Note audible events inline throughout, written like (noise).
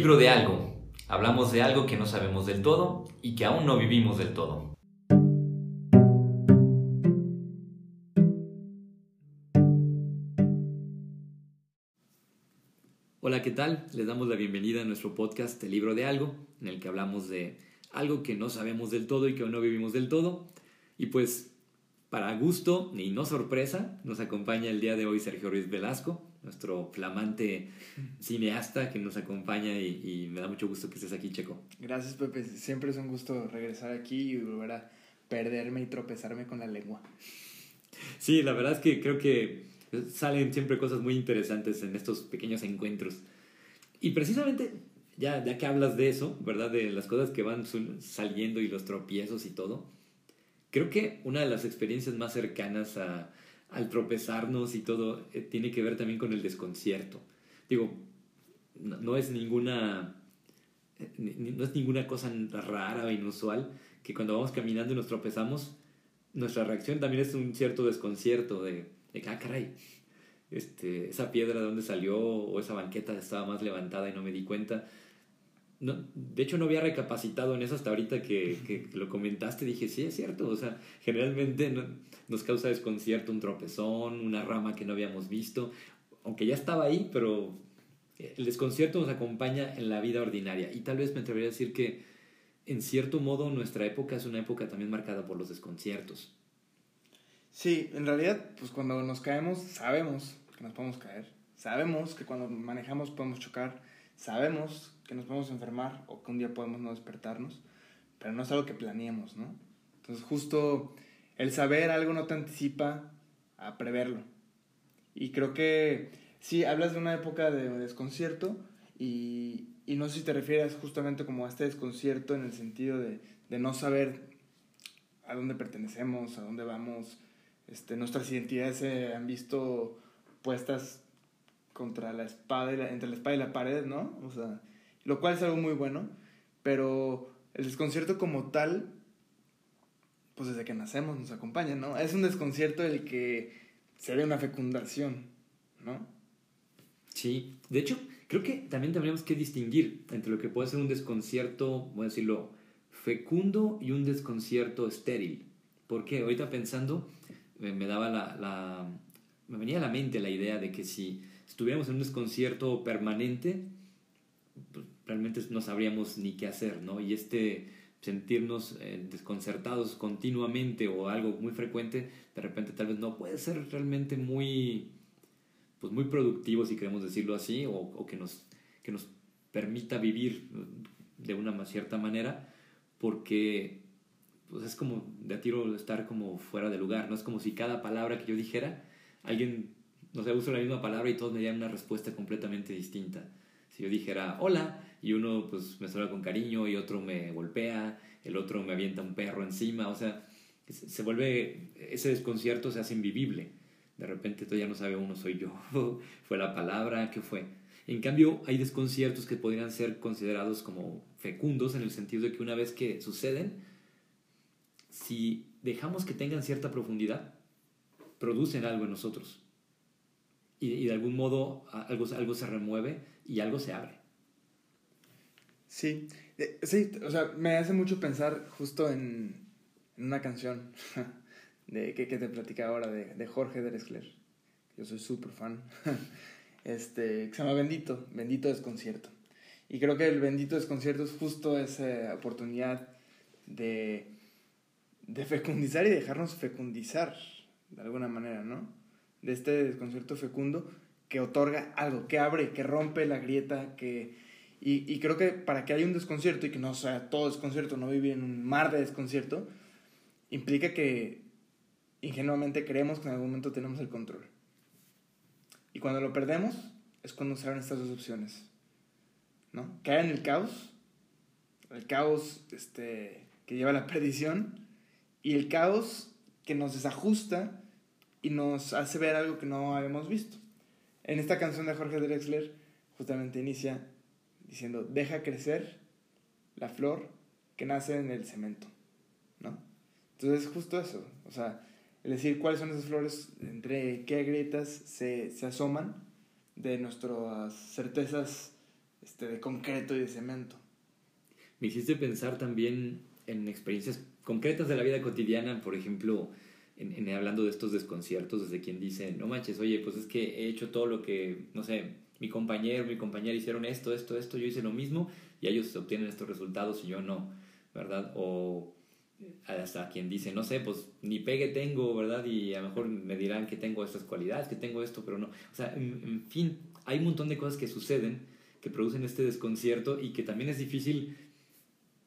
libro de algo. Hablamos de algo que no sabemos del todo y que aún no vivimos del todo. Hola, ¿qué tal? Les damos la bienvenida a nuestro podcast El libro de algo, en el que hablamos de algo que no sabemos del todo y que aún no vivimos del todo. Y pues, para gusto y no sorpresa, nos acompaña el día de hoy Sergio Ruiz Velasco, nuestro flamante cineasta que nos acompaña y, me da mucho gusto que estés aquí, Checo. Gracias, Pepe. Siempre es un gusto regresar aquí y volver a perderme y tropezarme con la lengua. Sí, la verdad es que creo que salen siempre cosas muy interesantes en estos pequeños encuentros. Y precisamente, ya, ya que hablas de eso, ¿verdad? De las cosas que van saliendo y los tropiezos y todo, creo que una de las experiencias más cercanas a, al tropezarnos y todo, eh, tiene que ver también con el desconcierto. Digo, no, es ninguna eh, no es ninguna cosa rara o inusual que cuando vamos caminando y nos tropezamos, nuestra reacción también es un cierto desconcierto de, de ah, caray, este, esa piedra de dónde salió o esa banqueta estaba más levantada y no me di cuenta. No, de hecho, no había recapacitado en eso hasta ahorita que, que, lo comentaste. Dije, sí, es cierto. O sea, generalmente nos causa desconcierto un tropezón, una rama que no habíamos visto, aunque ya estaba ahí, pero el desconcierto nos acompaña en la vida ordinaria. Y tal vez me atrevería a decir que, en cierto modo, nuestra época es una época también marcada por los desconciertos. Sí, en realidad, pues cuando nos caemos, sabemos que nos podemos caer. Sabemos que cuando manejamos podemos chocar. Sabemos que nos podemos enfermar o que un día podemos no despertarnos, pero no es algo que planeemos, ¿no? Entonces justo el saber algo no te anticipa a preverlo. Y creo que sí, hablas de una época de desconcierto y, y no sé si te refieres justamente como a este desconcierto en el sentido de, de no saber a dónde pertenecemos, a dónde vamos, este, nuestras identidades se han visto puestas contra la espada y la, entre la espada y la pared, ¿no? O sea, lo cual es algo muy bueno, pero el desconcierto como tal, pues desde que nacemos nos acompaña, ¿no? Es un desconcierto el que se ve una fecundación, ¿no? Sí, de hecho, creo que también tendríamos que distinguir entre lo que puede ser un desconcierto, voy a decirlo, fecundo y un desconcierto estéril. Porque ahorita pensando, me daba la, me venía a la mente la idea de que si estuviéramos en un desconcierto permanente, realmente no sabríamos ni qué hacer, ¿no? Y este sentirnos eh, desconcertados continuamente o algo muy frecuente, de repente tal vez no puede ser realmente muy, pues muy productivo, si queremos decirlo así, o, o que, nos, que nos permita vivir de una cierta manera, porque pues es como de a tiro estar como fuera de lugar, ¿no? Es como si cada palabra que yo dijera, alguien, no sé, usa la misma palabra y todos me dieran una respuesta completamente distinta. Si yo dijera hola y uno pues me saluda con cariño y otro me golpea, el otro me avienta un perro encima, o sea, se vuelve, ese desconcierto se hace invivible. De repente todo ya no sabe uno soy yo, (laughs) fue la palabra, ¿qué fue? En cambio, hay desconciertos que podrían ser considerados como fecundos en el sentido de que una vez que suceden, si dejamos que tengan cierta profundidad, producen algo en nosotros. Y, de algún modo algo, algo se remueve y algo se abre. Sí, sí, o sea, me hace mucho pensar justo en, una canción (laughs) de, que, te platicaba ahora de, de Jorge Drexler. Yo soy súper fan. (laughs) Este, que se llama Bendito, Bendito Desconcierto. Y creo que el Bendito Desconcierto es justo esa oportunidad de de fecundizar y dejarnos fecundizar, de alguna manera, ¿no? De este desconcierto fecundo que otorga algo, que abre, que rompe la grieta, que... Y, y creo que para que haya un desconcierto y que no sea todo desconcierto, no vivir en un mar de desconcierto, implica que ingenuamente creemos que en algún momento tenemos el control. Y cuando lo perdemos es cuando se abren estas dos opciones, ¿no? Caer en el caos, el caos este, que lleva a la perdición, y el caos que nos desajusta y nos hace ver algo que no habíamos visto. En esta canción de Jorge Drexler justamente inicia diciendo, deja crecer la flor que nace en el cemento, ¿no? Entonces es justo eso, o sea, es decir, cuáles son esas flores, entre qué grietas se, se asoman de nuestras certezas este, de concreto y de cemento. Me hiciste pensar también en experiencias concretas de la vida cotidiana, por ejemplo, en, hablando de estos desconciertos, desde quien dice, no manches, oye, pues es que he hecho todo lo que, no sé, mi compañero, mi compañera hicieron esto, esto, esto, yo hice lo mismo y ellos obtienen estos resultados y yo no, ¿verdad? O hasta quien dice, no sé, pues ni pegue tengo, ¿verdad? Y a lo mejor me dirán que tengo estas cualidades, que tengo esto, pero no. O sea, en, fin, hay un montón de cosas que suceden que producen este desconcierto y que también es difícil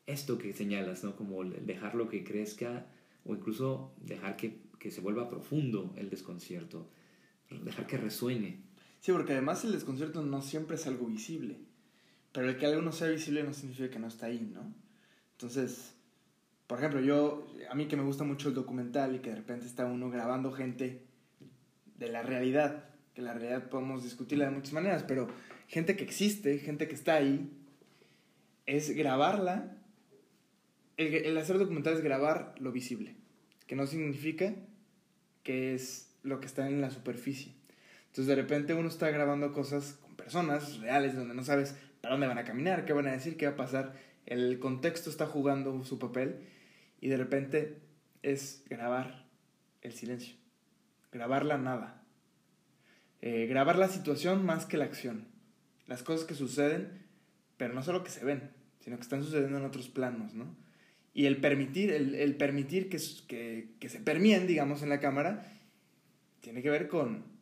esto que señalas, ¿no? Como dejarlo que crezca o incluso dejar que, que se vuelva profundo el desconcierto, dejar que resuene. Sí, porque además el desconcierto no siempre es algo visible, pero el que algo no sea visible no significa que no está ahí, ¿no? Entonces, por ejemplo, yo, a mí que me gusta mucho el documental y que de repente está uno grabando gente de la realidad, que la realidad podemos discutirla de muchas maneras, pero gente que existe, gente que está ahí, es grabarla. El, el hacer documental es grabar lo visible, que no significa que es lo que está en la superficie. Entonces de repente uno está grabando cosas con personas reales donde no sabes para dónde van a caminar, qué van a decir, qué va a pasar. El contexto está jugando su papel y de repente es grabar el silencio, grabar la nada, eh, grabar la situación más que la acción, las cosas que suceden, pero no solo que se ven, sino que están sucediendo en otros planos, ¿no? Y el permitir, el, permitir que, que, que, se permien, digamos, en la cámara, tiene que ver con,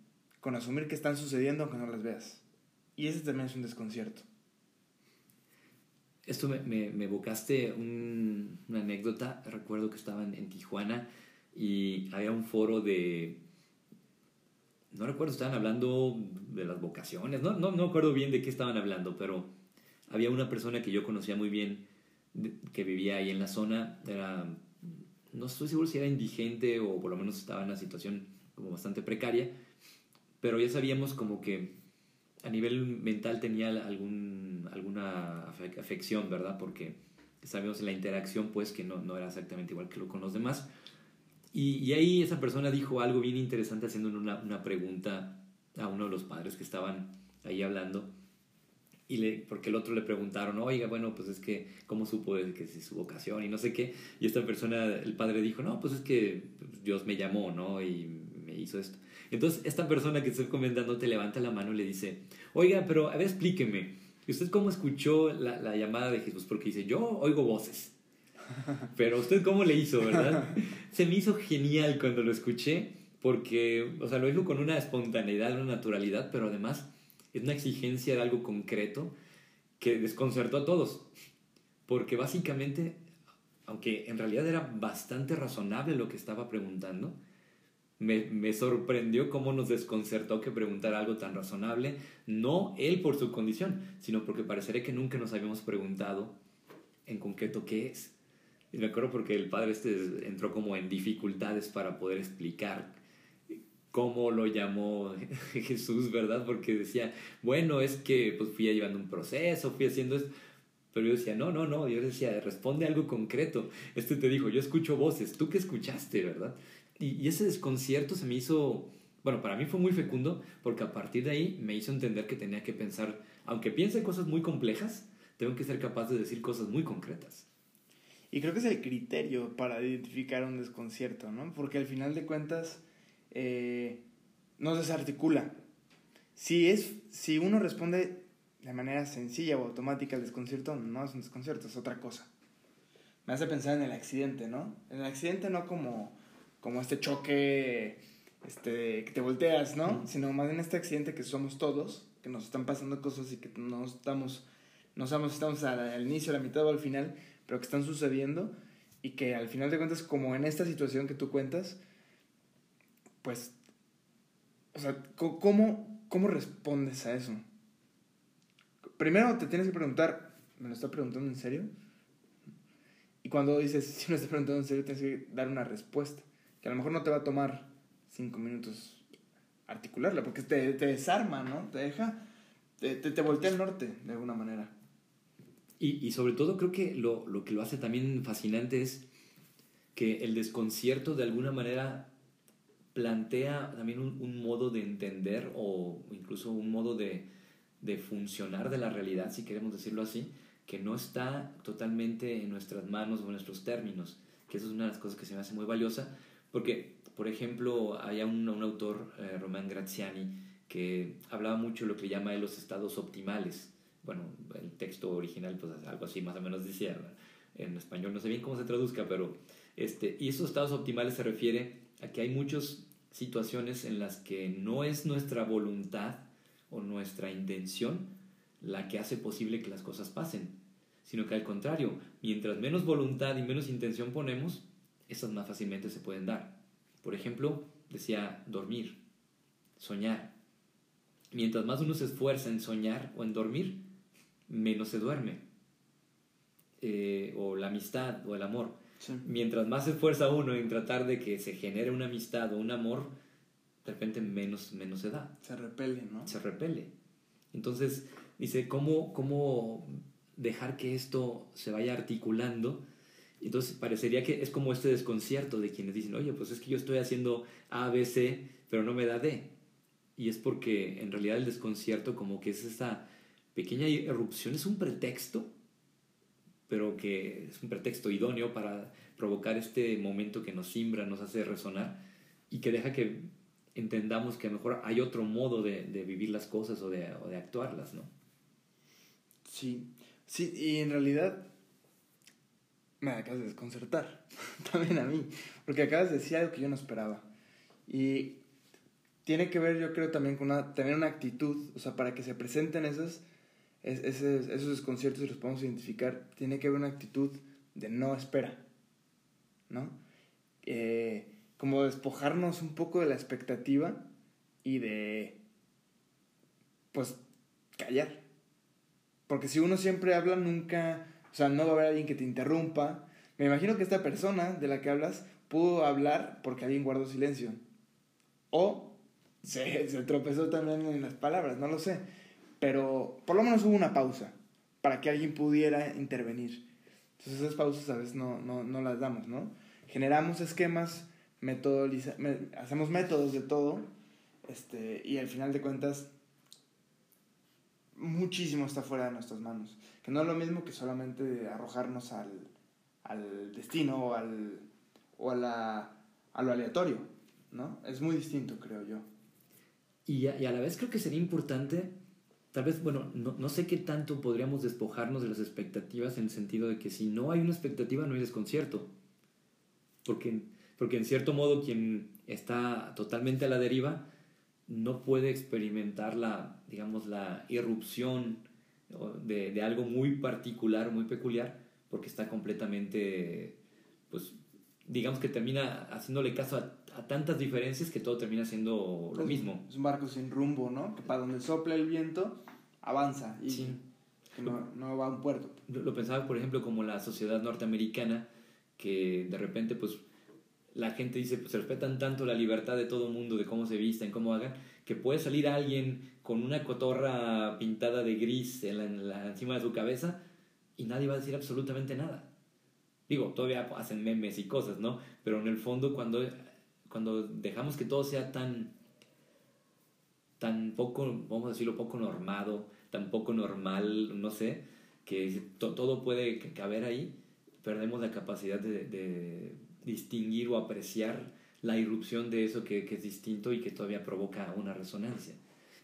con asumir que están sucediendo aunque no las veas. Y ese también es un desconcierto esto me, me, evocaste una anécdota. Recuerdo que estaba en, Tijuana y había un foro de. No recuerdo, estaban hablando de las vocaciones. No, no, no acuerdo bien de qué estaban hablando, pero había una persona que yo conocía muy bien que vivía ahí en la zona. Era. No estoy seguro si era indigente o por lo menos estaba en una situación como bastante precaria, pero ya sabíamos como que a nivel mental tenía algún, alguna afección, ¿verdad? Porque sabemos en la interacción, pues, que no, no era exactamente igual que lo con los demás. Y, y, ahí esa persona dijo algo bien interesante haciendo una, una, pregunta a uno de los padres que estaban ahí hablando. Y le, porque el otro le preguntaron, oiga, bueno, pues es que, ¿cómo supo que es su vocación? Y no sé qué. Y esta persona, el padre dijo, no, pues es que Dios me llamó, ¿no? Y me hizo esto. Entonces, esta persona que estoy comentando te levanta la mano y le dice, oiga, pero a ver, explíqueme, ¿usted cómo escuchó la, la llamada de Jesús? Porque dice, yo oigo voces. (laughs) Pero usted cómo le hizo, ¿verdad? Se me hizo genial cuando lo escuché, porque, o sea, lo dijo con una espontaneidad, una naturalidad, pero además es una exigencia de algo concreto que desconcertó a todos. Porque básicamente, aunque en realidad era bastante razonable lo que estaba preguntando, me, sorprendió cómo nos desconcertó que preguntara algo tan razonable, no él por su condición, sino porque parecería que nunca nos habíamos preguntado en concreto qué es. Y me acuerdo porque el padre este entró como en dificultades para poder explicar cómo lo llamó (laughs) Jesús, ¿verdad? Porque decía, bueno, es que pues fui llevando un proceso, fui haciendo esto. Pero yo decía, no, no, no, yo decía, responde algo concreto. Este te dijo, yo escucho voces, ¿tú qué escuchaste, verdad? Y, ese desconcierto se me hizo, bueno, para mí fue muy fecundo porque a partir de ahí me hizo entender que tenía que pensar, aunque piense cosas muy complejas, tengo que ser capaz de decir cosas muy concretas. Y creo que es el criterio para identificar un desconcierto, ¿no? Porque al final de cuentas eh, no desarticula. Si, es, si uno responde de manera sencilla o automática al desconcierto, no es un desconcierto, es otra cosa. Me hace pensar en el accidente, ¿no? En el accidente no como como este choque este, que te volteas, ¿no? Sino más en este accidente que somos todos, que nos están pasando cosas y que no estamos, no sabemos si estamos al, inicio, a la mitad o al final, pero que están sucediendo y que al final de cuentas, como en esta situación que tú cuentas, pues, o sea, ¿cómo, cómo respondes a eso? Primero te tienes que preguntar, ¿me lo está preguntando en serio? Y cuando dices, (laughs) si me está preguntando en serio, tienes que dar una respuesta que a lo mejor no te va a tomar cinco minutos articularla, porque te, te desarma, ¿no? Te deja, te, te, voltea el norte de alguna manera. Y, y sobre todo creo que lo, lo, que lo hace también fascinante es que el desconcierto de alguna manera plantea también un, un modo de entender o incluso un modo de, de funcionar de la realidad, si queremos decirlo así, que no está totalmente en nuestras manos o en nuestros términos, que eso es una de las cosas que se me hace muy valiosa, porque, por ejemplo, hay un, autor, eh, Román Graziani, que hablaba mucho de lo que llama los estados optimales. Bueno, el texto original, pues algo así más o menos decía, en español no sé bien cómo se traduzca, pero este, y esos estados optimales se refiere a que hay muchas situaciones en las que no es nuestra voluntad o nuestra intención la que hace posible que las cosas pasen, sino que al contrario, mientras menos voluntad y menos intención ponemos, esas más fácilmente se pueden dar. Por ejemplo, decía dormir, soñar. Mientras más uno se esfuerza en soñar o en dormir, menos se duerme. Eh, o la amistad o el amor. Mientras más se esfuerza uno en tratar de que se genere una amistad o un amor, de repente menos, menos se da. Se repele, ¿no? Se repele. Entonces, dice, ¿cómo, cómo dejar que esto se vaya articulando? Entonces, parecería que es como este desconcierto de quienes dicen, oye, pues es que yo estoy haciendo A, B, C, pero no me da D. Y es porque en realidad el desconcierto como que es esta pequeña erupción, es un pretexto pero que es un pretexto idóneo para provocar este momento que nos simbra, nos hace resonar y que deja que entendamos que a lo mejor hay otro modo de, de vivir las cosas o de, o de, actuarlas, ¿no? Sí, sí, y en realidad me acabas de desconcertar, (laughs) también a mí, porque acabas de decir algo que yo no esperaba. Y tiene que ver, yo creo, también con una, una actitud, o sea, para que se presenten esas es, esos desconciertos, si los podemos identificar, tiene que haber una actitud de no espera, ¿no? Eh, como despojarnos un poco de la expectativa y de, pues, callar. Porque si uno siempre habla, nunca, o sea, no va a haber alguien que te interrumpa. Me imagino que esta persona de la que hablas pudo hablar porque alguien guardó silencio. O se, tropezó también en las palabras, no lo sé pero por lo menos hubo una pausa para que alguien pudiera intervenir. Entonces esas pausas a veces no, no, no las damos, ¿no? Generamos esquemas, hacemos métodos de todo, este, y al final de cuentas muchísimo está fuera de nuestras manos. Que no es lo mismo que solamente arrojarnos al, al destino o, al, o a, la, a lo aleatorio, ¿no? Es muy distinto, creo yo. Y a, la vez creo que sería importante tal vez, bueno, no, no, sé qué tanto podríamos despojarnos de las expectativas en el sentido de que si no hay una expectativa no hay desconcierto. Porque, porque en cierto modo quien está totalmente a la deriva no puede experimentar la, digamos, la irrupción de, de algo muy particular, muy peculiar, porque está completamente, pues, digamos que termina haciéndole caso a, a tantas diferencias que todo termina siendo lo mismo. Es un barco sin rumbo, ¿no? Que para donde sopla el viento avanza y sí. no, no, va a un puerto. Lo, pensaba, por ejemplo, como la sociedad norteamericana, que de repente, pues, la gente dice, pues, se respetan tanto la libertad de todo mundo, de cómo se visten, cómo hagan, que puede salir alguien con una cotorra pintada de gris en la, encima de su cabeza y nadie va a decir absolutamente nada. Digo, todavía hacen memes y cosas, ¿no? Pero en el fondo, cuando cuando dejamos que todo sea tan, tan poco, vamos a decirlo, poco normado, tan poco normal, no sé, que todo puede caber ahí, perdemos la capacidad de, distinguir o apreciar la irrupción de eso que, es distinto y que todavía provoca una resonancia.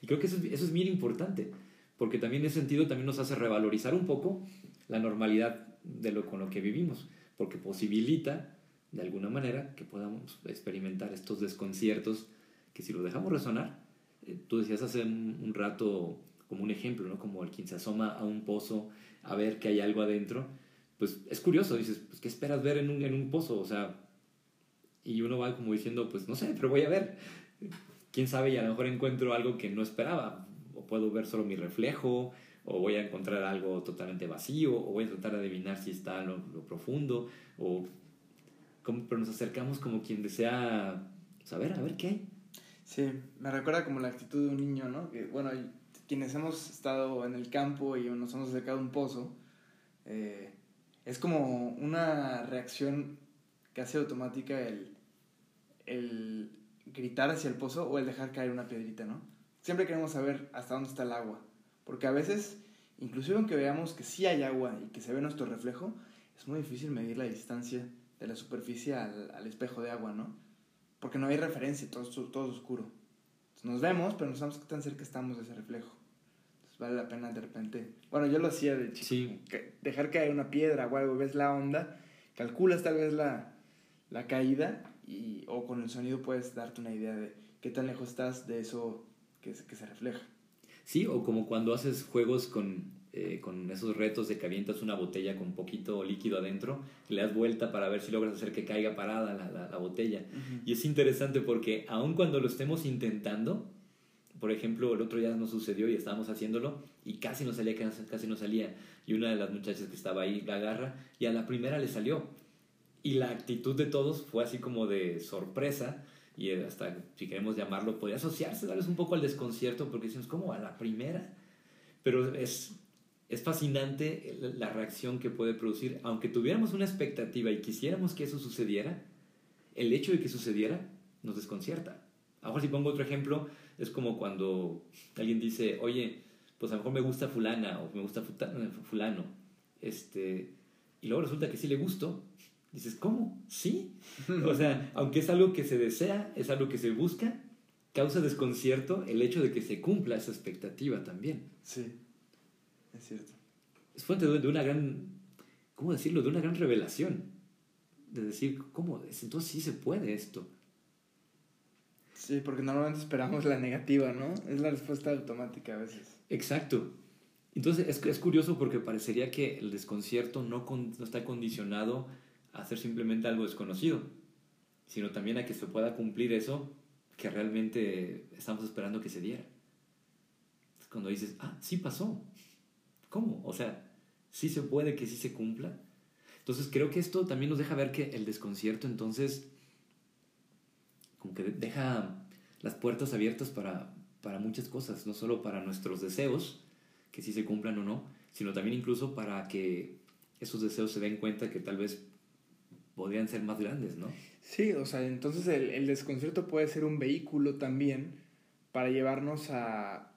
Y creo que eso, eso es bien importante, porque también en ese sentido también nos hace revalorizar un poco la normalidad de lo con lo que vivimos, porque posibilita de alguna manera que podamos experimentar estos desconciertos que si los dejamos resonar, eh, tú decías hace un, rato como un ejemplo, ¿no? Como el quien se asoma a un pozo a ver que hay algo adentro, pues es curioso, dices, pues ¿qué esperas ver en un, en un pozo? O sea, y uno va como diciendo, pues no sé, pero voy a ver. Quién sabe, y a lo mejor encuentro algo que no esperaba, o puedo ver solo mi reflejo, o voy a encontrar algo totalmente vacío, o voy a tratar de adivinar si está lo, lo profundo, o pero nos acercamos como quien desea saber, a ver qué hay. Sí, me recuerda como la actitud de un niño, ¿no? Que, bueno, quienes hemos estado en el campo y nos hemos acercado a un pozo, eh, es como una reacción casi automática el, el gritar hacia el pozo o el dejar caer una piedrita, ¿no? Siempre queremos saber hasta dónde está el agua, Porque a veces, inclusive aunque veamos que sí hay agua y que se ve nuestro reflejo, es muy difícil medir la distancia de la superficie al, al espejo de agua, ¿no? Porque no hay referencia, todo, todo oscuro. nos vemos, pero no sabemos qué tan cerca estamos de ese reflejo. Entonces vale la pena de repente. Bueno, yo lo hacía de chico. Sí. dejar caer una piedra o algo, ves la onda, calculas tal vez la, la caída y, o con el sonido puedes darte una idea de qué tan lejos estás de eso que, que se refleja. Sí, o como cuando haces juegos con eh, con esos retos de que avientas una botella con poquito líquido adentro, le das vuelta para ver si logras hacer que caiga parada la, la, botella. Y es interesante porque aun cuando lo estemos intentando, por ejemplo, el otro día nos sucedió y estábamos haciéndolo y casi no salía, casi no salía. Y una de las muchachas que estaba ahí la agarra y a la primera le salió. Y la actitud de todos fue así como de sorpresa y hasta, si queremos llamarlo, podría asociarse, darles un poco al desconcierto porque decimos, ¿cómo? A la primera. Pero es, es fascinante la reacción que puede producir. Aunque tuviéramos una expectativa y quisiéramos que eso sucediera, el hecho de que sucediera nos desconcierta. Ahora si pongo otro ejemplo, es como cuando alguien dice, oye, pues a lo mejor me gusta fulana o me gusta fulano, este, y luego resulta que sí le gusto, dices, ¿cómo? ¿Sí? (laughs) O sea, aunque es algo que se desea, es algo que se busca, causa desconcierto el hecho de que se cumpla esa expectativa también. Sí. Es cierto. Es fuente de una gran, ¿cómo decirlo? De una gran revelación. De decir, ¿cómo? Entonces sí se puede esto. Sí, porque normalmente esperamos la negativa, ¿no? Es la respuesta automática a veces. Exacto. Entonces es, es curioso porque parecería que el desconcierto no, no está condicionado a hacer simplemente algo desconocido, sino también a que se pueda cumplir eso que realmente estamos esperando que se diera. Es cuando dices, ah, sí pasó, ¿Cómo? O sea, sí se puede que sí se cumpla. Entonces creo que esto también nos deja ver que el desconcierto entonces deja las puertas abiertas para, para muchas cosas, no solo para nuestros deseos, que sí se cumplan o no, sino también incluso para que esos deseos se den cuenta que tal vez podrían ser más grandes, ¿no? Sí, o sea, entonces el, el desconcierto puede ser un vehículo también para llevarnos a,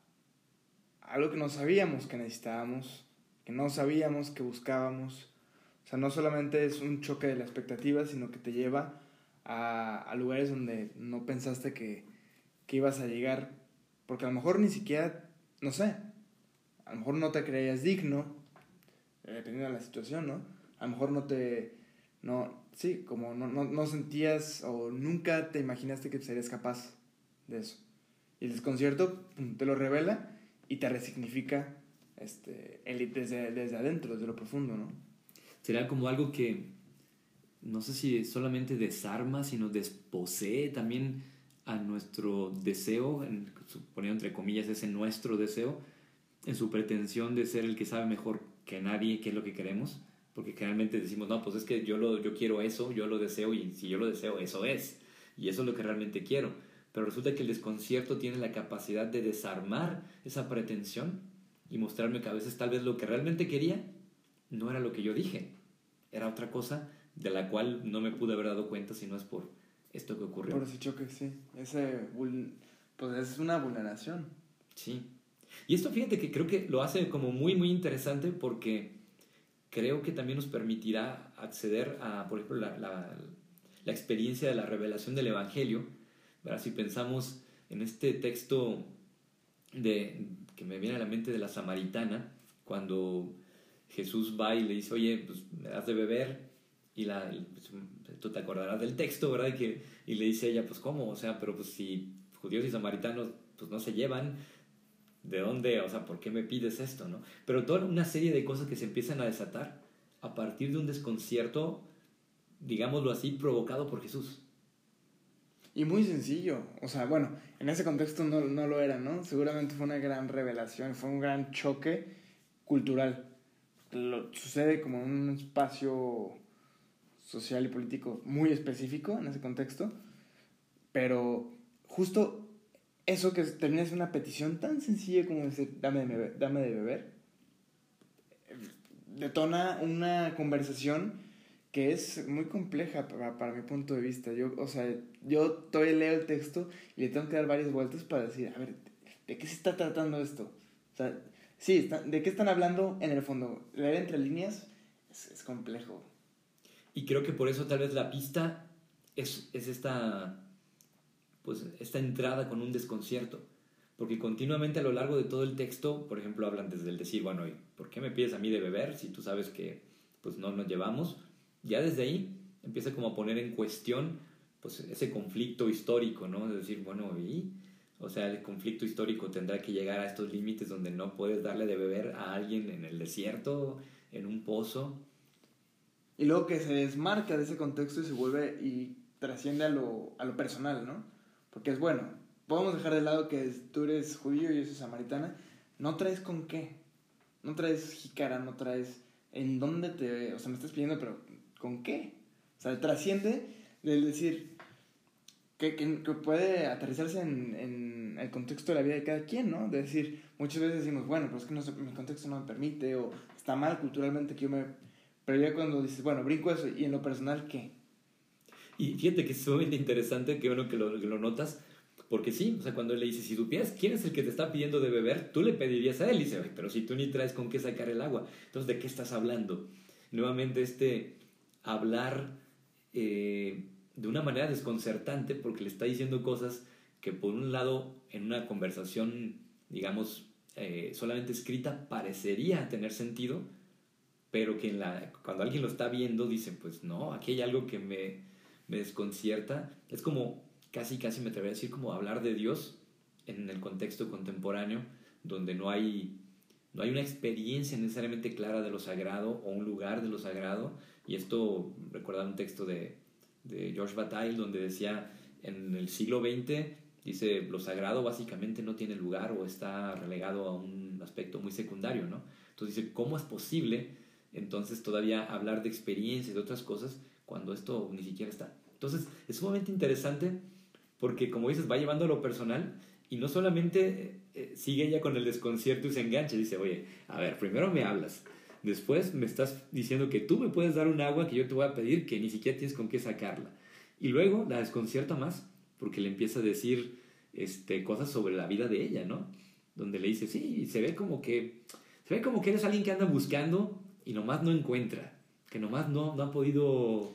algo que no sabíamos que necesitábamos, que no sabíamos que buscábamos. O sea, no solamente es un choque de la expectativa, sino que te lleva a, a lugares donde no pensaste que, que ibas a llegar, porque a lo mejor ni siquiera, no sé, a lo mejor no te creías digno, eh, dependiendo de la situación, ¿no? A lo mejor no te, no, sí, como no, no, no sentías o nunca te imaginaste que serías capaz de eso. Y el desconcierto te lo revela y te resignifica este, el, desde, desde adentro, desde lo profundo, ¿no? Sería como algo que, no sé si solamente desarma, sino desposee también a nuestro deseo, en, poniendo entre comillas ese nuestro deseo, en su pretensión de ser el que sabe mejor que nadie qué es lo que queremos, porque generalmente decimos, no, pues es que yo, lo, yo quiero eso, yo lo deseo y si yo lo deseo, eso es, y eso es lo que realmente quiero pero resulta que el desconcierto tiene la capacidad de desarmar esa pretensión y mostrarme que a veces tal vez lo que realmente quería no era lo que yo dije, era otra cosa de la cual no me pude haber dado cuenta si no es por esto que ocurrió. Por ese choque, sí. Ese, pues es una vulneración. Sí. Y esto fíjate que creo que lo hace como muy, muy interesante porque creo que también nos permitirá acceder a, por ejemplo, la, la, la experiencia de la revelación del Evangelio si pensamos en este texto de, que me viene a la mente de la samaritana, cuando Jesús va y le dice, oye, pues me das de beber, y la, pues, tú te acordarás del texto, ¿verdad? Y, que, y le dice ella, pues ¿cómo? O sea, pero pues si judíos y samaritanos pues no se llevan, ¿de dónde? O sea, ¿por qué me pides esto, no? Pero toda una serie de cosas que se empiezan a desatar a partir de un desconcierto, digámoslo así, provocado por Jesús. Y muy sencillo. O sea, bueno, en ese contexto no, no lo era, ¿no? Seguramente fue una gran revelación, fue un gran choque cultural. Lo, sucede como en un espacio social y político muy específico en ese contexto. Pero justo eso que termina siendo una petición tan sencilla como decir, dame de, dame de beber, detona una conversación que es muy compleja para, para, mi punto de vista. Yo, o sea, yo todavía leo el texto y le tengo que dar varias vueltas para decir, a ver, ¿de qué se está tratando esto? O sea, Sí, ¿de qué están hablando en el fondo? Leer entre líneas es, es complejo. Y creo que por eso tal vez la pista es, es esta, pues, esta entrada con un desconcierto. Porque continuamente a lo largo de todo el texto, por ejemplo, hablan desde el decir, bueno, ¿por qué me pides a mí de beber si tú sabes que pues, no nos llevamos? Ya desde ahí empieza como a poner en cuestión pues, ese conflicto histórico, ¿no? Es decir, bueno, ¿y? O sea, el conflicto histórico tendrá que llegar a estos límites donde no puedes darle de beber a alguien en el desierto, en un pozo. Y luego que se desmarca de ese contexto y se vuelve y trasciende a lo, a lo personal, ¿no? Porque es bueno, podemos dejar de lado que tú eres judío y yo soy samaritana, no traes con qué, no traes jícara, no traes en dónde te, o sea, me estás pidiendo, pero ¿con qué? O sea, trasciende del decir que, que, puede aterrizarse en, en, el contexto de la vida de cada quien, ¿no? De decir, muchas veces decimos, bueno, pero es que no, mi contexto no me permite, o está mal culturalmente que yo me... Pero ya cuando dices, bueno, brinco eso, y en lo personal, ¿qué? Y fíjate que es muy interesante, que bueno que lo, que lo notas, porque sí, o sea, cuando le dice, si supieras quién es el que te está pidiendo de beber, tú le pedirías a él. Y dice, pero si tú ni traes con qué sacar el agua, entonces, ¿de qué estás hablando? Nuevamente, este hablar eh, de una manera desconcertante, porque le está diciendo cosas que, por un lado, en una conversación, digamos, eh, solamente escrita, parecería tener sentido, pero que en la, cuando alguien lo está viendo, dice, pues no, aquí hay algo que me me desconcierta. Es como, casi, casi me atrevería a decir, como hablar de Dios en el contexto contemporáneo, donde no hay, no hay una experiencia necesariamente clara de lo sagrado o un lugar de lo sagrado. Y esto, recuerda un texto de, de George Bataille, donde decía, en el siglo XX, dice, lo sagrado básicamente no tiene lugar o está relegado a un aspecto muy secundario, ¿no? Entonces dice, ¿cómo es posible entonces todavía hablar de experiencias, de otras cosas, cuando esto ni siquiera está? Entonces, es sumamente interesante porque, como dices, va llevando a lo personal y no solamente eh, sigue ella con el desconcierto y se engancha. Dice, oye, a ver, primero me hablas. Después me estás diciendo que tú me puedes dar un agua que yo te voy a pedir que ni siquiera tienes con qué sacarla. Y luego la desconcierta más porque le empieza a decir este, cosas sobre la vida de ella, ¿no? Donde le dice, sí, se ve como que, se ve como que eres alguien que anda buscando y nomás no encuentra, que nomás no, no ha podido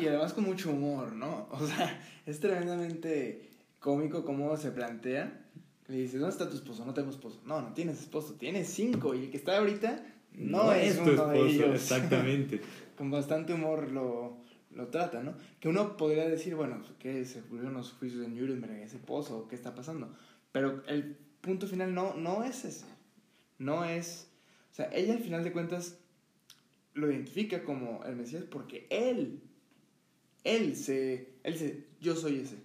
y además con mucho humor, ¿no? O sea, (laughs) es tremendamente cómico cómo se plantea. Le dice, ¿dónde está tu esposo? No tengo esposo. No, no tienes esposo, tienes cinco. Y el que está ahorita no, es, tu uno de ellos. (laughs) Exactamente. con bastante humor lo, lo trata, ¿no? Que uno podría decir, bueno, ¿qué se ocurrieron los juicios de Nuremberg, ese pozo? ¿Qué está pasando? Pero el punto final no, no es ese. No es... Ella al final de cuentas lo identifica como el Mesías porque él él se, él se, yo soy ese,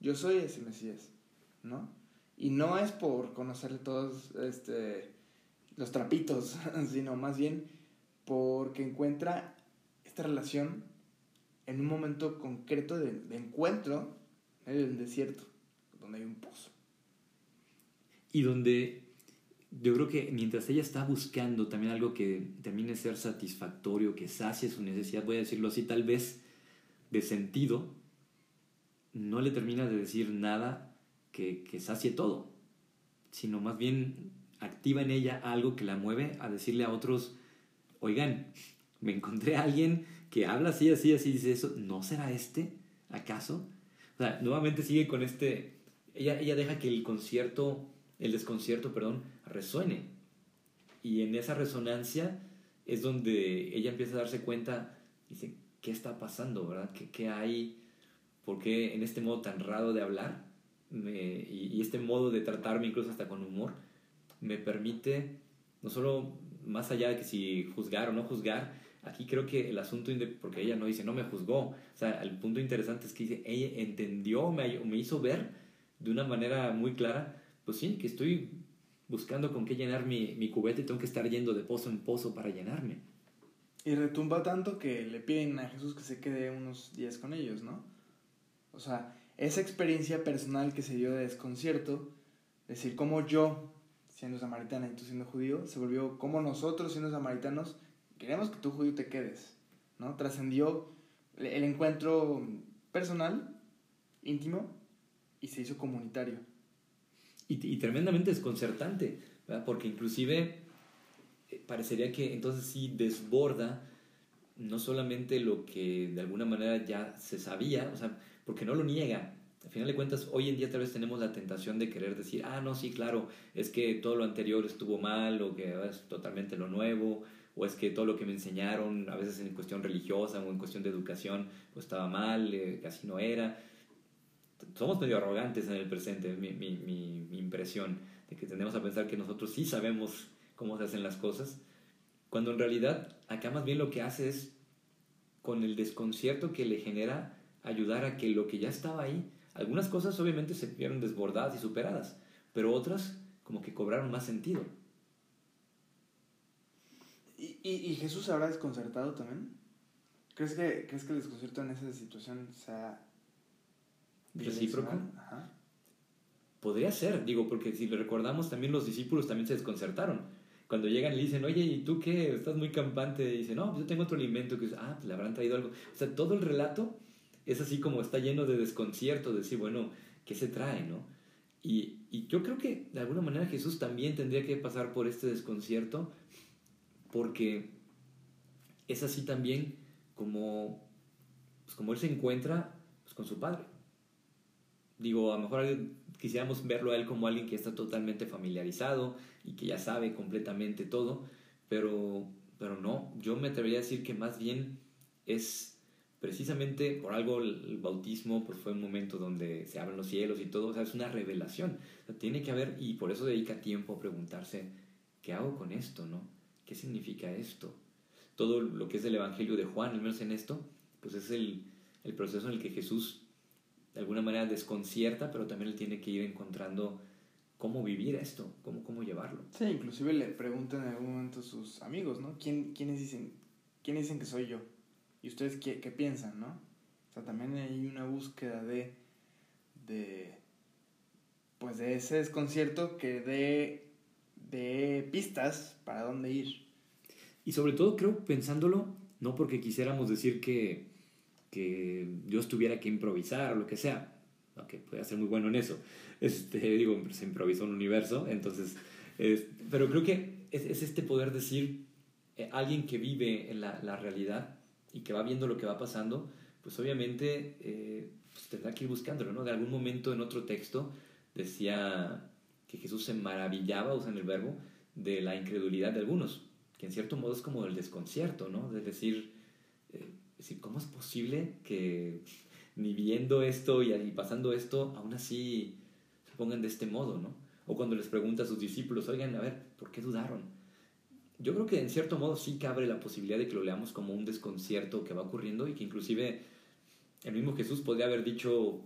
yo soy ese Mesías, ¿no? Y no es por conocerle todos este, los trapitos, (laughs) sino más bien porque encuentra esta relación en un momento concreto de, encuentro en el desierto, donde hay un pozo. Y donde yo creo que mientras ella está buscando también algo que termine ser satisfactorio, que sacie su necesidad, voy a decirlo así, tal vez de sentido, no le termina de decir nada que, que sacie todo, sino más bien activa en ella algo que la mueve a decirle a otros, oigan, me encontré a alguien que habla así, así, así, dice eso, ¿no será este, acaso? O sea, nuevamente sigue con este, ella, ella deja que el concierto, el desconcierto, perdón, resuene. Y en esa resonancia es donde ella empieza a darse cuenta, dice, qué está pasando, ¿verdad? ¿Qué, qué hay? ¿Por qué en este modo tan raro de hablar y, este modo de tratarme incluso hasta con humor me permite, no solo más allá de que si juzgar o no juzgar, aquí creo que el asunto, porque ella no dice, no me juzgó, o sea, el punto interesante es que ella entendió, me, me hizo ver de una manera muy clara, pues sí, que estoy buscando con qué llenar mi, mi cubeta y tengo que estar yendo de pozo en pozo para llenarme. Y retumba tanto que le piden a Jesús que se quede unos días con ellos, ¿no? O sea, esa experiencia personal que se dio de desconcierto, decir, como yo, siendo samaritana y tú siendo judío, se volvió como nosotros siendo samaritanos, queremos que tú judío te quedes, ¿no? Trascendió el encuentro personal, íntimo, y se hizo comunitario. Y, tremendamente desconcertante, porque inclusive eh, parecería que entonces sí desborda no solamente lo que de alguna manera ya se sabía, o sea, porque no lo niega. Al final de cuentas, hoy en día tal vez tenemos la tentación de querer decir, ah, no, sí, claro, es que todo lo anterior estuvo mal, o que es totalmente lo nuevo, o es que todo lo que me enseñaron, a veces en cuestión religiosa o en cuestión de educación, pues estaba mal, eh, casi no era. Somos medio arrogantes en el presente, mi, mi, impresión, de que tendemos a pensar que nosotros sí sabemos cómo se hacen las cosas, cuando en realidad acá más bien lo que hace es, con el desconcierto que le genera, ayudar a que lo que ya estaba ahí, algunas cosas obviamente se vieron desbordadas y superadas, pero otras como que cobraron más sentido. ¿Y, y, Jesús se habrá desconcertado también? ¿Crees que, ¿Crees que el desconcierto en esa situación sea recíproco? Podría ser, digo, porque si le recordamos, también los discípulos también se desconcertaron cuando llegan y le dicen, oye, ¿y tú qué? Estás muy campante. Y dice, no, pues yo tengo otro alimento. Que ah, pues le habrán traído algo. O sea, todo el relato es así como está lleno de desconcierto, de decir, bueno, ¿qué se trae, no? Y, y yo creo que de alguna manera Jesús también tendría que pasar por este desconcierto, porque es así también como, pues como él se encuentra pues, con su padre. Digo, a lo mejor quisiéramos verlo a él como alguien que está totalmente familiarizado y que ya sabe completamente todo, pero, pero no, yo me atrevería a decir que más bien es precisamente por algo el, bautismo pues fue un momento donde se abren los cielos y todo, o sea, es una revelación, tiene que haber, y por eso dedica tiempo a preguntarse, ¿qué hago con esto, no? ¿Qué significa esto? Todo lo que es el Evangelio de Juan, al menos en esto, pues es el, el proceso en el que Jesús de alguna manera desconcierta, pero también él tiene que ir encontrando cómo vivir esto, cómo, cómo llevarlo. Sí, inclusive le preguntan en algún momento a sus amigos, ¿no? ¿Quién, quiénes, dicen, ¿Quiénes dicen que soy yo? ¿Y ustedes qué, qué piensan, no? O sea, también hay una búsqueda de, de pues de ese desconcierto que dé de pistas para dónde ir. Y sobre todo creo, pensándolo, no porque quisiéramos decir que que Dios tuviera que improvisar o lo que sea, aunque puede ser muy bueno en eso. Este, (laughs) digo, se improvisó un universo, entonces, pero creo que es, este poder decir, eh, alguien que vive en la, la, realidad y que va viendo lo que va pasando, pues obviamente eh, pues tendrá que ir buscándolo, ¿no? De algún momento en otro texto decía que Jesús se maravillaba, usan el verbo, de la incredulidad de algunos, que en cierto modo es como el desconcierto, ¿no? De decir, decir, ¿cómo es posible que ni viendo esto y, pasando esto, aún así se pongan de este modo, ¿no? O cuando les pregunta a sus discípulos, oigan, a ver, ¿por qué dudaron? Yo creo que en cierto modo sí cabe la posibilidad de que lo leamos como un desconcierto que va ocurriendo y que inclusive el mismo Jesús podría haber dicho,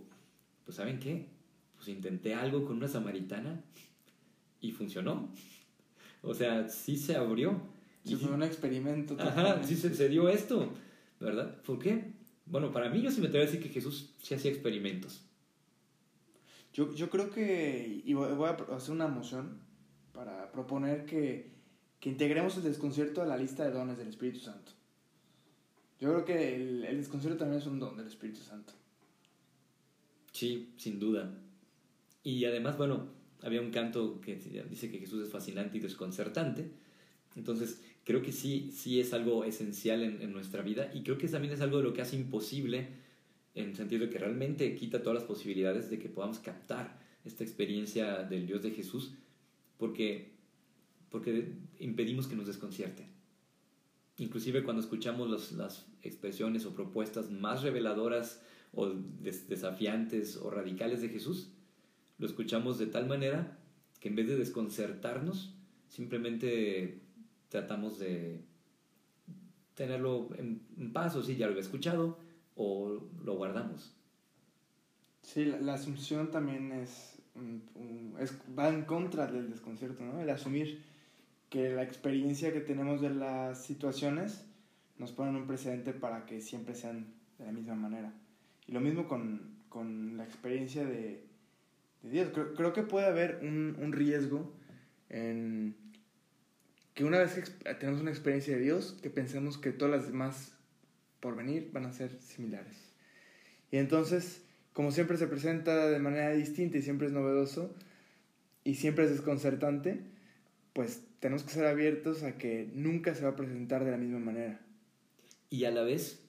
pues ¿saben qué? Pues intenté algo con una samaritana y funcionó. O sea, sí se abrió. Sí, fue un experimento. Ajá, sí se, se dio esto. ¿Verdad? ¿Por qué? Bueno, para mí yo sí me atrevo a decir que Jesús sí hacía experimentos. Yo, yo creo que, y voy a hacer una moción para proponer que, que integremos el desconcierto a la lista de dones del Espíritu Santo. Yo creo que el, el desconcierto también es un don del Espíritu Santo. Sí, sin duda. Y además, bueno, había un canto que dice que Jesús es fascinante y desconcertante. Entonces, creo que sí, sí es algo esencial en, nuestra vida y creo que también es algo de lo que hace imposible en el sentido de que realmente quita todas las posibilidades de que podamos captar esta experiencia del Dios de Jesús porque, porque impedimos que nos desconcierte. Inclusive cuando escuchamos las expresiones o propuestas más reveladoras o desafiantes o radicales de Jesús, lo escuchamos de tal manera que en vez de desconcertarnos, simplemente tratamos de tenerlo en, paz, o si ya lo he escuchado, o lo guardamos. Sí, la, asunción también es, es, va en contra del desconcierto, ¿no? El asumir que la experiencia que tenemos de las situaciones nos ponen un precedente para que siempre sean de la misma manera. Y lo mismo con, con la experiencia de, de Dios. Creo, creo, que puede haber un, un riesgo en que una vez que tenemos una experiencia de Dios, que pensemos que todas las demás por venir van a ser similares. Y entonces, como siempre se presenta de manera distinta y siempre es novedoso, y siempre es desconcertante, pues tenemos que ser abiertos a que nunca se va a presentar de la misma manera. Y a la vez,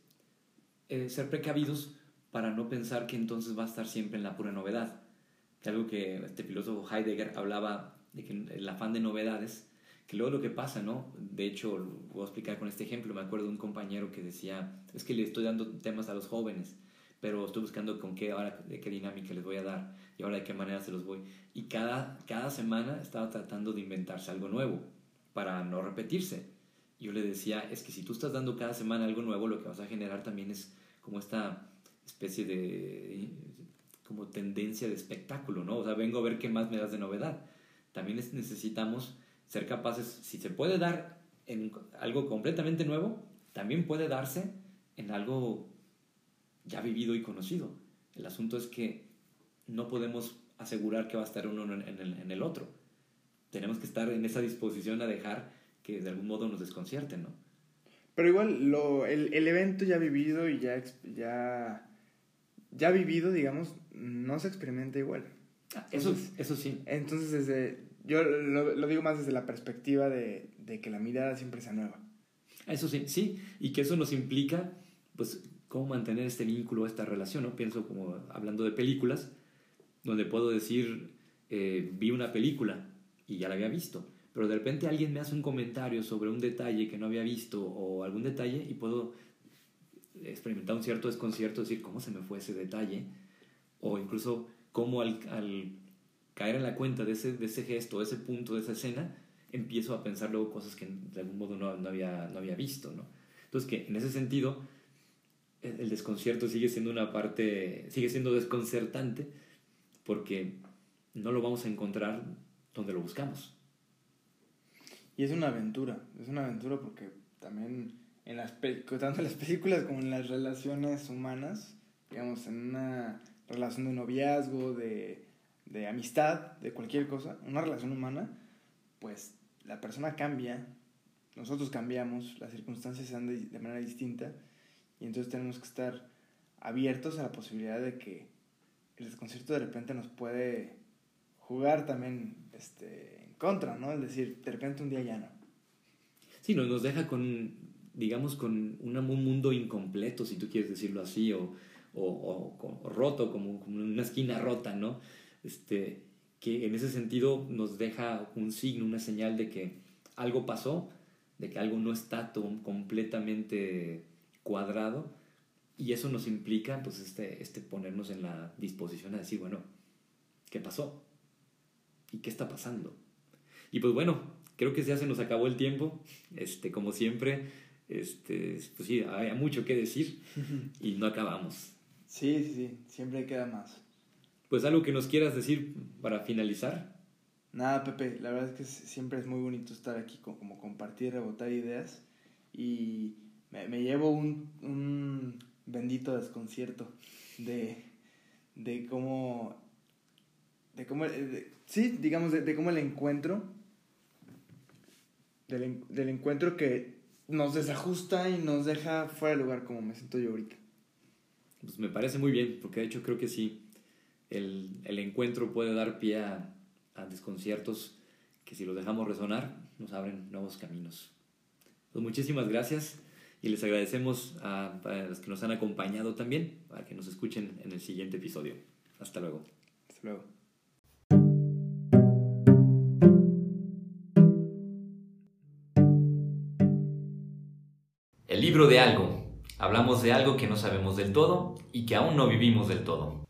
eh, ser precavidos para no pensar que entonces va a estar siempre en la pura novedad. Que algo que este filósofo Heidegger hablaba de que el afán de novedades, que luego lo que pasa, ¿no? De hecho, lo voy a explicar con este ejemplo. Me acuerdo de un compañero que decía, es que le estoy dando temas a los jóvenes, pero estoy buscando con qué, ahora, de qué dinámica les voy a dar y ahora de qué manera se los voy. Y cada, cada semana estaba tratando de inventarse algo nuevo para no repetirse. Yo le decía, es que si tú estás dando cada semana algo nuevo, lo que vas a generar también es como esta especie de como tendencia de espectáculo, ¿no? O sea, vengo a ver qué más me das de novedad. También necesitamos ser capaces, si se puede dar en algo completamente nuevo, también puede darse en algo ya vivido y conocido. El asunto es que no podemos asegurar que va a estar uno en el, en el otro. Tenemos que estar en esa disposición a dejar que de algún modo nos desconcierten, ¿no? Pero igual lo, el, el evento ya vivido y ya, ya, ya vivido, digamos, no se experimenta igual. Ah, eso, eso sí. Entonces, desde, yo lo, lo, digo más desde la perspectiva de, de, que la mirada siempre sea nueva. Eso sí, sí, y que eso nos implica, pues, cómo mantener este vínculo, esta relación, ¿no? Pienso como hablando de películas, donde puedo decir, eh, vi una película y ya la había visto, pero de repente alguien me hace un comentario sobre un detalle que no había visto o algún detalle y puedo experimentar un cierto desconcierto, decir cómo se me fue ese detalle o incluso cómo al, al caer en la cuenta de ese, de ese gesto, de ese punto, de esa escena, empiezo a pensar luego cosas que de algún modo no, no, había, no había visto, ¿no? Entonces que en ese sentido el desconcierto sigue siendo una parte, sigue siendo desconcertante porque no lo vamos a encontrar donde lo buscamos. Y es una aventura, es una aventura porque también en las, tanto en las películas como en las relaciones humanas, digamos, en una relación de noviazgo, de, de amistad, de cualquier cosa, una relación humana, pues la persona cambia, nosotros cambiamos, las circunstancias se dan de, manera distinta y entonces tenemos que estar abiertos a la posibilidad de que el desconcierto de repente nos puede jugar también este, contra, ¿no? Es decir, de repente un día ya no. Sí, nos, nos deja con, digamos, con un mundo incompleto, si tú quieres decirlo así, o, o, o, roto, como, una esquina rota, ¿no? Este, que en ese sentido nos deja un signo, una señal de que algo pasó, de que algo no está completamente cuadrado, y eso nos implica, pues, este, este ponernos en la disposición a decir, bueno, ¿qué pasó? ¿Y qué está pasando? Y pues bueno, creo que ya se nos acabó el tiempo. Este, como siempre, este, pues sí, hay mucho que decir (laughs) y no acabamos. Sí, sí, sí, siempre queda más. Pues algo que nos quieras decir para finalizar. Nada, Pepe, la verdad es que siempre es muy bonito estar aquí, como compartir, rebotar ideas y me, me llevo un, un, bendito desconcierto de, de cómo, de cómo, de, sí, digamos, de, de cómo el encuentro del, del, encuentro que nos desajusta y nos deja fuera de lugar como me siento yo ahorita. Pues me parece muy bien, porque de hecho creo que sí, el, el encuentro puede dar pie a, a, desconciertos que si los dejamos resonar nos abren nuevos caminos. Pues muchísimas gracias y les agradecemos a, a los que nos han acompañado también, para que nos escuchen en el siguiente episodio. Hasta luego. Hasta luego. libro de algo. Hablamos de algo que no sabemos del todo y que aún no vivimos del todo.